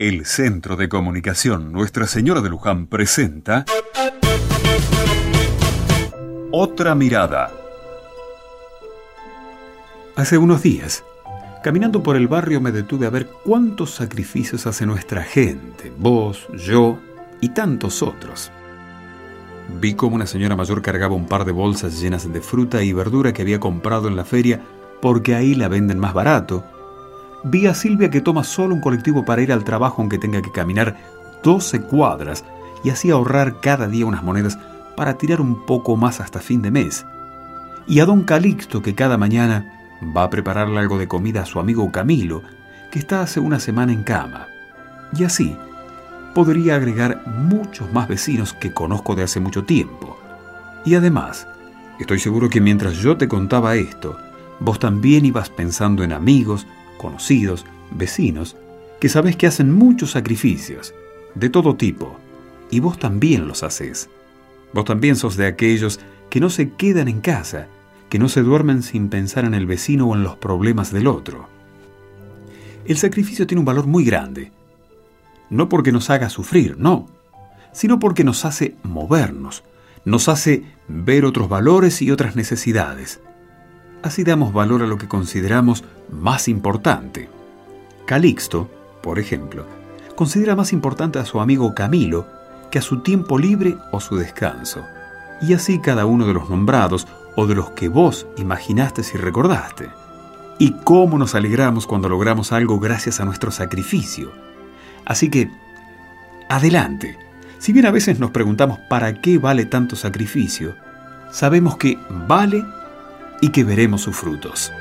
El Centro de Comunicación Nuestra Señora de Luján presenta Otra Mirada. Hace unos días, caminando por el barrio me detuve a ver cuántos sacrificios hace nuestra gente, vos, yo y tantos otros. Vi cómo una señora mayor cargaba un par de bolsas llenas de fruta y verdura que había comprado en la feria porque ahí la venden más barato. Vi a Silvia que toma solo un colectivo para ir al trabajo aunque tenga que caminar 12 cuadras y así ahorrar cada día unas monedas para tirar un poco más hasta fin de mes. Y a don Calixto que cada mañana va a prepararle algo de comida a su amigo Camilo, que está hace una semana en cama. Y así, podría agregar muchos más vecinos que conozco de hace mucho tiempo. Y además, estoy seguro que mientras yo te contaba esto, vos también ibas pensando en amigos, conocidos, vecinos, que sabes que hacen muchos sacrificios, de todo tipo, y vos también los haces. Vos también sos de aquellos que no se quedan en casa, que no se duermen sin pensar en el vecino o en los problemas del otro. El sacrificio tiene un valor muy grande, no porque nos haga sufrir, no, sino porque nos hace movernos, nos hace ver otros valores y otras necesidades. Así damos valor a lo que consideramos más importante. Calixto, por ejemplo, considera más importante a su amigo Camilo que a su tiempo libre o su descanso. Y así cada uno de los nombrados o de los que vos imaginaste y recordaste. Y cómo nos alegramos cuando logramos algo gracias a nuestro sacrificio Así que, adelante. Si bien a veces nos preguntamos para qué vale tanto sacrificio, sabemos que vale y que veremos sus frutos.